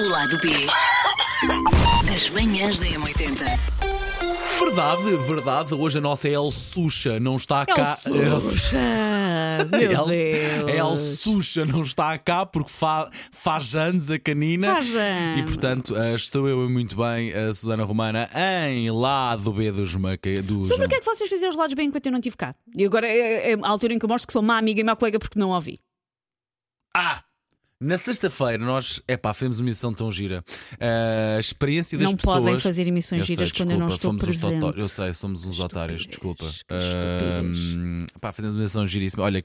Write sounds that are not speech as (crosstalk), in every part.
O lado B das manhãs da M80. Verdade, verdade. Hoje a nossa El Sucha não está cá. Elsucha! (laughs) Meu El, Deus! El Sucha não está cá porque fa- faz anos a canina. Faz anos. E portanto, eh, estou eu muito bem, a Susana Romana, em lado B dos Maca. Dos... Sobre o que é que vocês fizeram os lados bem enquanto eu não estive cá? E agora é, é a altura em que eu mostro que sou má amiga e má colega porque não ouvi. Ah! Na sexta-feira nós, epá, fizemos uma emissão tão gira. A experiência das Não pessoas. podem fazer emissões Eu sei, giras quando eu não desculpa, estou presente. otários. Eu sei, somos uns otários, desculpa. estupidez. Ahm, pá, fizemos uma emissão giríssima. Olha,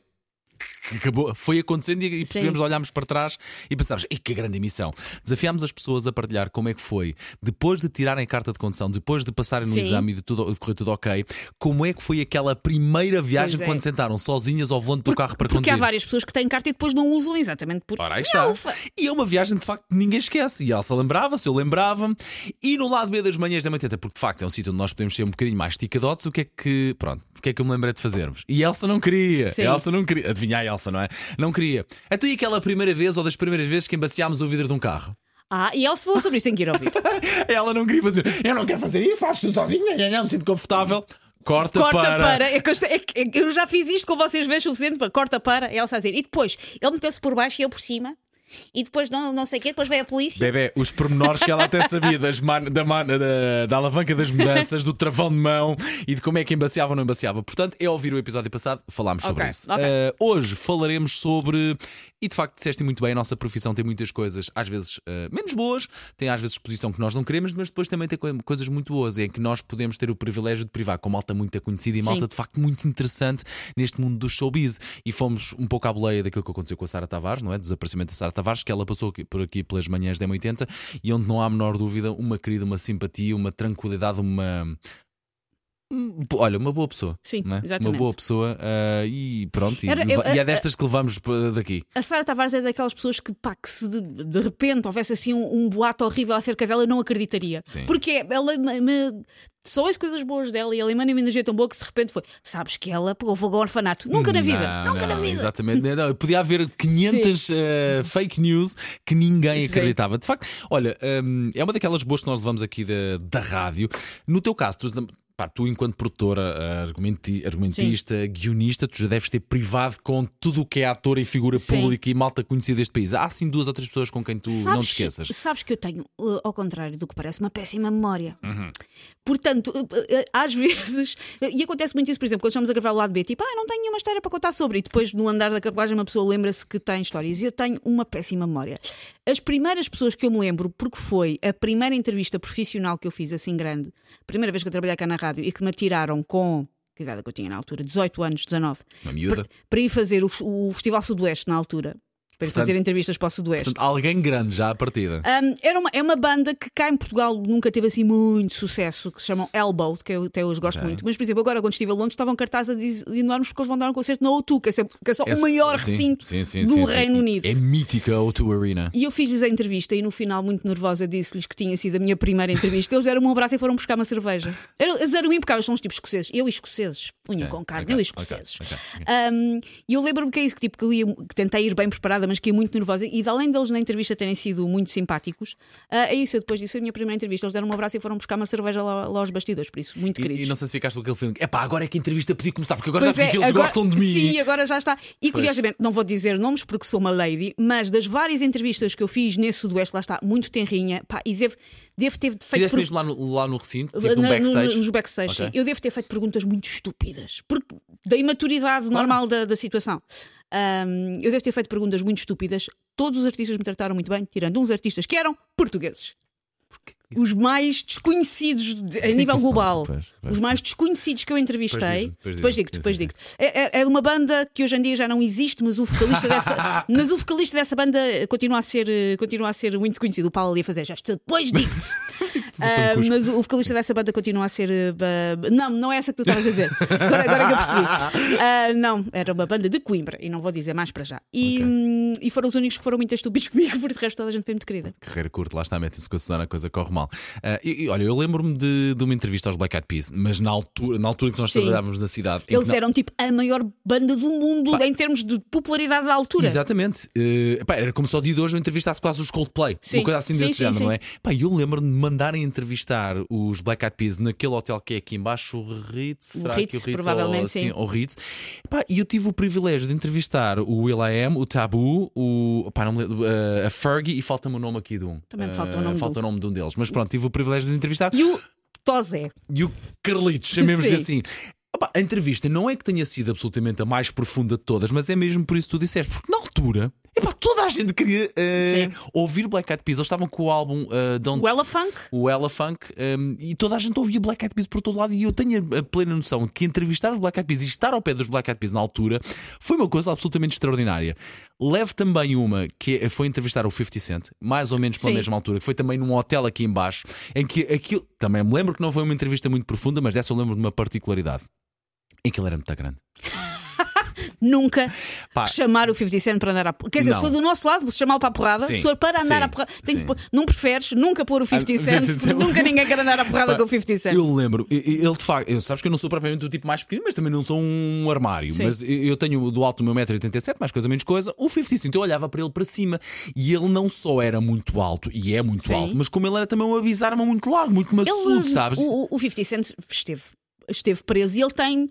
que acabou, foi acontecendo e, e percebemos, olhámos para trás e pensámos, "Ei, que grande emissão. Desafiámos as pessoas a partilhar como é que foi, depois de tirarem a carta de condução, depois de passarem no Sim. exame e de, tudo, de correr tudo ok, como é que foi aquela primeira viagem é. quando sentaram sozinhas ao volante do carro para Porque há conduzir. várias pessoas que têm carta e depois não usam exatamente por. Ora, aí está. E é uma viagem de facto que ninguém esquece. E a Elsa lembrava-se, eu lembrava-me. E no lado B das manhãs da 80, porque de facto é um sítio onde nós podemos ser um bocadinho mais ticadotes, o que é que. Pronto, o que é que eu me lembrei de fazermos? E Elsa não queria. Sim. Elsa não queria. Adivinha a Elsa, não é? Não queria. Então e aquela primeira vez ou das primeiras vezes que embaciámos o vidro de um carro? Ah, e ela se falou sobre isso, tem que ir ouvir. (laughs) Ela não queria fazer. Eu não quero fazer isso, faço sozinha, não me sinto confortável. Corta, Corta para. para. É eu, é é eu já fiz isto com vocês vezes o suficiente para corta para. Ela está a dizer. E depois, ele meteu-se por baixo e eu por cima. E depois não, não sei o quê, depois veio a polícia. Bebé, os pormenores que ela até sabia das man- da, man- da- da alavanca das mudanças, do travão de mão e de como é que embaciava ou não embaciava. Portanto, é ouvir o episódio passado, falámos sobre Ok, isso. ok. Eh, hoje falaremos sobre. E de facto, disseste muito bem, a nossa profissão tem muitas coisas, às vezes eh, menos boas, tem às vezes exposição que nós não queremos, mas depois também tem co- coisas muito boas, em que nós podemos ter o privilégio de privar com malta muito conhecida e malta Sim. de facto muito interessante neste mundo do showbiz. E fomos um pouco à boleia daquilo que aconteceu com a Sara Tavares, não é? Do desaparecimento da Sara Tavares, que ela passou por aqui pelas manhãs da 80 e onde não há a menor dúvida uma querida, uma simpatia, uma tranquilidade, uma. Olha, uma boa pessoa. Sim, é? exatamente. Uma boa pessoa ah, e pronto. E, Era- eu- e é a- destas que levamos pa- daqui. A Sara Tavares é daquelas pessoas que, pá, que se de, de repente houvesse assim um, um boato horrível acerca dela, eu não acreditaria. Sim. Porque ela me, me- só ouço coisas boas dela e ela emana uma energia tão boa que de repente foi. Sabes que ela pegou fogo ao orfanato. Nunca na vida. Não, nunca não, na vida. Exatamente. Não, podia haver 500 eh, fake news que ninguém Sim. acreditava. De facto, olha, hum, é uma daquelas boas que nós levamos aqui da, da rádio. No teu caso, tu, pá, tu enquanto produtora, eh, argumenti- argumentista, guionista, tu já deves ter privado com tudo o que é ator e figura Sim. pública e malta conhecida deste país. Há assim duas ou três pessoas com quem tu não te esqueças. Sabes que eu tenho, uh, ao contrário do que parece, uma péssima memória. Uhum. Portanto, uh, às (laughs) vezes, e acontece muito isso, por exemplo, quando estamos a gravar o lado B, tipo, ah, não tenho nenhuma história para contar sobre, e depois no andar da carruagem uma pessoa lembra-se que tem histórias. E eu tenho uma péssima memória. As primeiras pessoas que eu me lembro, porque foi a primeira entrevista profissional que eu fiz assim grande, primeira vez que eu trabalhei cá na rádio e que me atiraram com. Que idade é que eu tinha na altura? 18 anos, 19. Uma miúda. Para, para ir fazer o, o Festival Sudoeste na altura. Para Portanto- fazer entrevistas para o Sudoeste. Portanto, alguém grande já à partida. Um, era uma, é uma banda que cá em Portugal nunca teve assim muito sucesso, que se chamam Elbow, que eu até hoje gosto Ok. muito. Mas, por exemplo, agora quando estive a Londres estavam cartazes a dizer- enormes porque eles vão dar um concerto na O2, que é, sempre- que é só É- o maior sim, recinto sim, sim, do. Reino Unido. É mítica a O2 Arena. E eu fiz-lhes a entrevista e no final, muito nervosa, disse-lhes que tinha sido a minha primeira entrevista. Eles deram-me um abraço e foram buscar uma cerveja. Eles eram impecáveis, são os tipos escoceses. Eu e escoceses, unha Ok, com carne, ok, eu e escoceses. Um, E eu lembro-me que é isso, que, tipo, que eu ia, que tentei ir bem preparada, mas que ia muito nervosa. E de além deles na entrevista terem sido muito simpáticos, ah, é isso. Eu depois disso, a minha primeira entrevista, eles deram um abraço e foram buscar uma cerveja lá, lá aos bastidores. Por isso, muito E, queridos. e não sei se ficaste com aquele filme. É pá, agora é que a entrevista podia começar, porque agora já Pois vi é, que eles agora- gostam de mim. Sim, agora já está. E curiosamente, não vou dizer nomes porque sou uma lady, mas das várias entrevistas que eu fiz nesse Sudoeste, lá está, muito tenrinha, pá, e devo, devo ter feito. Fizeste per- mesmo lá no, lá no recinto, tipo, no na- backstage. nos backstage, Ok. sim. Eu devo ter feito perguntas muito estúpidas, porque da imaturidade normal da, da situação. Ahm, eu devo ter feito perguntas muito estúpidas. Todos os artistas me trataram muito bem, tirando uns artistas que eram portugueses. Os mais desconhecidos de- a nível global. Pois, pois. Os mais desconhecidos que eu entrevistei. Depois diz-me, depois digo-te. É, é- é uma banda que hoje em dia já não existe, mas o vocalista dessa, (laughs) mas o vocalista dessa banda continua a ser, continua a ser muito conhecido. O Paulo ali a fazer já depois digo-te. (laughs) Sou tão Ah, mas o vocalista dessa banda continua a ser. uh, Não, não é essa que tu estavas a dizer. Agora, agora que eu percebi. Ah, não, era uma banda de Coimbra e não vou dizer mais para já. E, Ok. hum, e foram os únicos que foram muito estúpidos (laughs) comigo, porque de resto toda a gente foi muito querida. Carreira curta, lá está, metem-se com a Susana, a coisa corre mal. Ah, e, e olha, eu lembro-me de, de uma entrevista aos Black Eyed Peas, mas na altura, na altura que nós Sim. trabalhávamos na cidade. Eles não- eram tipo a maior banda do mundo em termos de popularidade da altura. Exatamente. Eh, pá, era como se ao dia de hoje eu entrevistasse quase os Coldplay. Sim. Uma coisa assim Sim, desse sim, género, sim. não é? Pá, eu lembro-me de mandarem entrevistar os Black Eyed Peas naquele hotel que é aqui embaixo, o Ritz. O será Ritz, que o Ritz provavelmente, ou, sim. O Ritz. Pá, e eu tive o privilégio de entrevistar o Will I Am, o Tabu, o, pá, não eh, a Fergie e falta-me o nome aqui de um. Também me Eh, falta o nome falta um. o nome de um deles. Mas pronto, tive o privilégio de entrevistar. E o Tozé. E o Carlitos, chamemos-lhe Sim. assim. Opa, a entrevista não é que tenha sido absolutamente a mais profunda de todas, mas é mesmo por isso que tu disseste, porque na altura epá, toda a gente queria eh, Sim. ouvir Black Eyed Peas. Eles estavam com o álbum eh, Don't O Ella Funk. o Ella Funk um, e toda a gente ouvia Black Eyed Peas por todo lado e eu tenho a, plena noção que entrevistar os Black Eyed Peas e estar ao pé dos Black Eyed Peas na altura foi uma coisa absolutamente extraordinária. Levo também uma que foi entrevistar o 50 Cent, mais ou menos pela Sim. mesma altura, que foi também num hotel aqui embaixo, em que aquilo, também me lembro que não foi uma entrevista muito profunda, mas dessa eu lembro de uma particularidade. Em que ele era muito grande. Nunca Pá. chamar o 50 Cent para andar à porrada. Quer dizer, Não. for do nosso lado, vou chamá-lo para a porrada. Sim, Se for para andar sim, à porrada, que pôr- não preferes nunca pôr o 50 Ah, Cent, 50 porque Cent. nunca ninguém quer andar à porrada Pá, com o 50 Cent. Eu lembro, e- e- ele de facto, eu, sabes que eu não sou propriamente o tipo mais pequeno, mas também não sou um armário. Sim. Mas eu eu tenho do alto do meu 1,87m, mais coisa menos coisa, o 50 Cent. Eu olhava para ele para cima e ele não só era muito alto, e é muito Sim. alto, mas como ele era também uma bizarra muito largo, muito maçudo, Ele, sabes? o, o 50 Cent esteve, esteve preso e ele tem.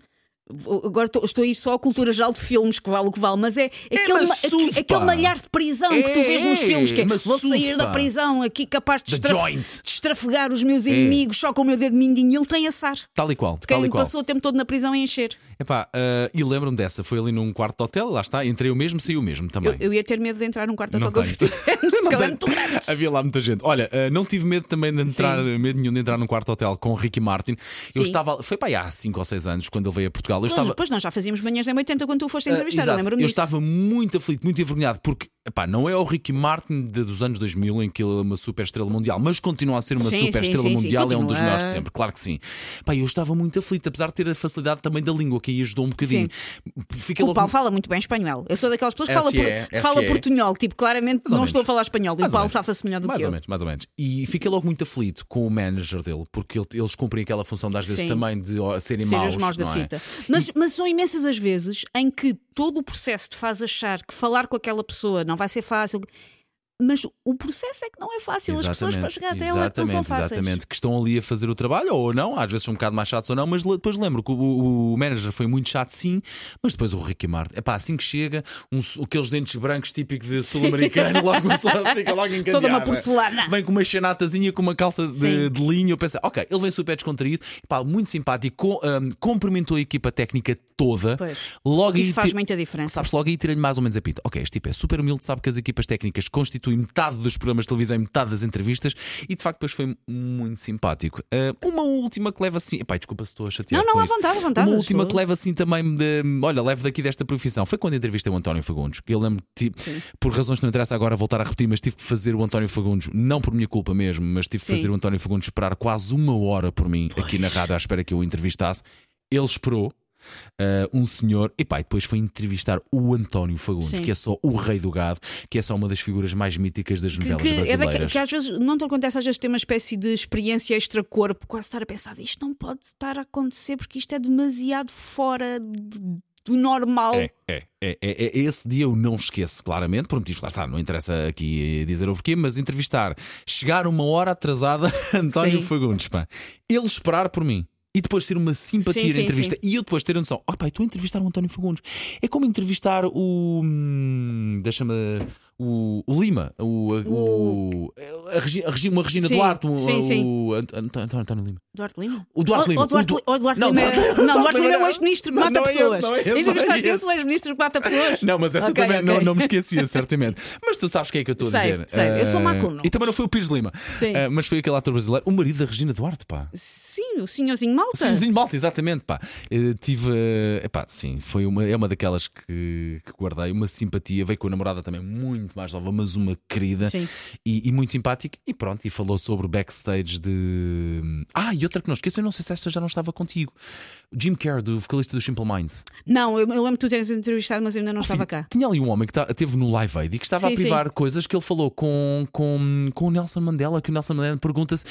Agora estou, estou aí só a cultura geral de filmes que vale o que vale, mas é, aquele, ma- maçudo, aquele malhar de prisão que tu vês nos É, filmes, que é, vou maçudo, sair da pá. prisão aqui capaz de, estraf- de estrafegar os meus inimigos só com o meu dedo mindinho e ele tem assar. Tal e qual, De tal quem e qual. passou o tempo todo na prisão a encher. Epá, ah, e lembro-me dessa, foi ali num quarto de hotel, lá está, entrei o mesmo, saiu o mesmo também. Eu, eu ia ter medo de entrar num quarto Não hotel com. 50 (laughs) (laughs) é tenho. muito grande. Havia lá muita gente. Olha, eh, não tive medo também de entrar, medo nenhum de entrar num quarto hotel com o Ricky Martin. Eu Sim. estava, foi para aí há 5 ou 6 anos, quando ele veio a Portugal. Eu Pois, estava. Pois nós já fazíamos manhãs em 80 quando tu foste Ah, entrevistar, eu exato. lembro-me Eu disso. estava muito aflito, muito envergonhado, porque epá, não é o Ricky Martin de- dos anos 2000 em que ele é uma super estrela mundial, mas continua a ser uma Sim, super sim, estrela sim, mundial, é um dos melhores de sempre, claro que sim. Pá, eu estava muito aflito, apesar de ter a facilidade também da língua, que aí ajudou um bocadinho. Fiquei O logo- Paulo fala muito bem espanhol. Eu sou daquelas pessoas que fala, SE, por, que fala SE. portunhol, tipo, claramente Mais ou não estou a falar espanhol. E o Mais ou Paulo safa-se melhor do mais que ou eu. menos, mais ou menos. E fiquei logo muito aflito com o manager dele, porque ele- eles cumprem aquela função de, às vezes também de serem Ser maus. os maus da é? fita. Mas, mas são imensas as vezes em que todo o processo te faz achar que falar com aquela pessoa não vai ser fácil. Mas o processo é que não é fácil. As pessoas para chegar até ela é não são exatamente, fáceis. exatamente, que estão ali a fazer o trabalho ou não, às vezes são um bocado mais chatos ou não, mas depois lembro que o, o- manager foi muito chato, sim, mas depois o Ricky Martin, é pá, assim que chega, um, aqueles dentes brancos típicos de sul-americano, (laughs) logo fica logo encandeada. Toda uma porcelana. Vem com uma chanatazinha com uma calça de, de linho, eu pensei, ok, ele vem super descontraído, pá, muito simpático, com, hum, cumprimentou a equipa técnica toda, Pois. logo Isso faz muita diferença. Sabes, logo aí tirei-lhe mais ou menos a pinta. Ok, este tipo é super humilde, sabe que as equipas técnicas constituem metade dos programas de televisão e metade das entrevistas e de facto depois foi muito simpático. Ah, uma última que leva assim. Epá, desculpa se estou a chatear. Não, não, à vontade, à vontade, Uma última estou- que leva assim também de. Olha, levo daqui desta profissão. Foi quando entrevistei o António Fagundes. Eu lembro, tipo, por razões que não interessa agora voltar a repetir, mas tive que fazer o António Fagundes, não por minha culpa mesmo, mas tive que fazer o António Fagundes esperar quase uma hora por mim aqui na rádio à espera que eu o entrevistasse. Ele esperou. Uh, um senhor, e pá, e depois foi entrevistar o António Fagundes, Sim. que é só o rei do gado, que é só uma das figuras mais míticas das Que, novelas que, é brasileiras. daque- que às vezes não te acontece, às vezes ter uma espécie de experiência extra-corpo, quase estar a pensar, isto não pode estar a acontecer porque isto é demasiado fora de- do normal. É, é, é, é, é, esse dia eu não esqueço, claramente, por motivos, lá está, não interessa aqui dizer o porquê, mas entrevistar, chegar uma hora atrasada, (laughs) António Sim. Fagundes, pá, ele esperar por mim. E depois ter uma simpatia Sim, na sim, entrevista e eu depois ter a noção, oh, pá, estou a entrevistar o António Fagundes. É como entrevistar o. hum, Deixa-me. O, o Lima, o, o, a, Regi- a Regi- uma Regina Sim, Duarte, o, sim, sim. o Ant- Ant- António, António Lima. Duarte Lima? O Duarte Lima. ou Duarte, O Duarte Não, Lima é- Duarte- não, Duarte Duarte Lima é o não. ex-ministro que Não, mata não é pessoas. não é não é Entrevistaste esse. ex-ministro que mata pessoas? Não, mas essa Ok, também ok. Não, não me esquecia, (laughs) certamente. Mas tu sabes quem é que eu estou a dizer. sei. Eu sou com nomes. E também não foi o Pires Lima. Sim. Ah, mas foi aquele ator brasileiro, o marido da Regina Duarte, pá. Sim, o senhorzinho malta. O Zinho Malta, exatamente, pá. Eh, tive. eh, epá, sim, foi uma, é uma daquelas que, que guardei, uma simpatia. Veio com a namorada também muito mais nova, mas uma querida Sim. e, e muito simpática. E pronto, e falou sobre o backstage de. Ah, e outra que não esqueço, eu não sei se esta já não estava contigo. Jim Kerr, do vocalista do Simple Minds. Não, eu, eu lembro que tu teres entrevistado, mas eu ainda não estava cá. Tinha ali um homem que tá, teve no Live Aid e que estava Sim, a privar coisas que ele falou com, com, com o Nelson Mandela, que o Nelson Mandela pergunta-se: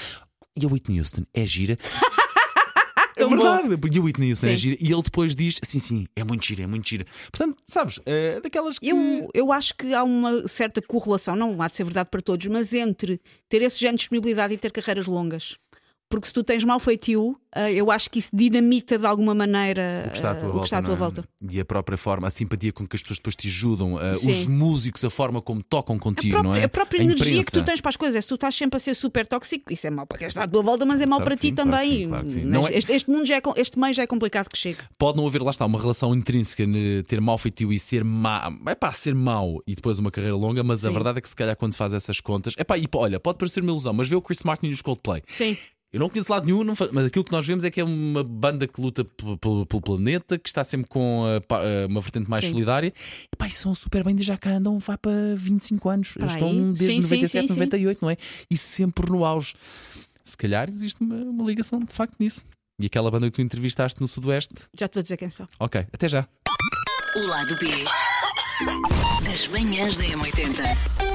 e a Whitney Houston é gira? (laughs) É Tão bom. verdade, porque a Whitney Houston é gira. E ele depois diz: sim, sim, é muito gira, é muito gira. Portanto, sabes, é daquelas que. Eu, eu acho que há uma certa correlação, não há de ser verdade para todos, mas entre ter esse género de disponibilidade e ter carreiras longas. Porque se tu tens mau feitio, eh, eu acho que isso dinamita de alguma maneira O que está à tua, eh, o volta, está à tua é? volta. E a própria forma, a simpatia com que as pessoas depois te ajudam, Sim. os músicos, a forma como tocam A contigo, própria, não é? a própria energia que tu imprensa. tens para as coisas. Se tu estás sempre a ser super tóxico, isso é mau para quem está à tua volta, mas é mau Claro para ti sim, claro também. claro sim. Não é- este, este mundo já é, este meio já é complicado que chegue. Pode não haver, lá está, uma relação intrínseca de ter mau feitio e ser má, é pá, ser mau e depois uma carreira longa, mas a Sim. verdade é que se calhar quando se faz essas contas, é pá, e olha, pode parecer uma ilusão, mas vê o Chris Martin e os Coldplay. Sim. Eu não conheço lado nenhum, não fa- mas aquilo que nós vemos é que é uma banda que luta pelo planeta, que está sempre com a uma vertente mais Sim. solidária. E pá, e são super bem, já cá andam, vai para 25 anos. Eles estão desde Sim, sim, 97, sim, sim. 98, não é? E sempre no auge. Se calhar existe uma, uma ligação de facto nisso. E aquela banda que tu entrevistaste no Sudoeste. Já te vou dizer quem são. Ok, até já. O lado B das manhãs da M80.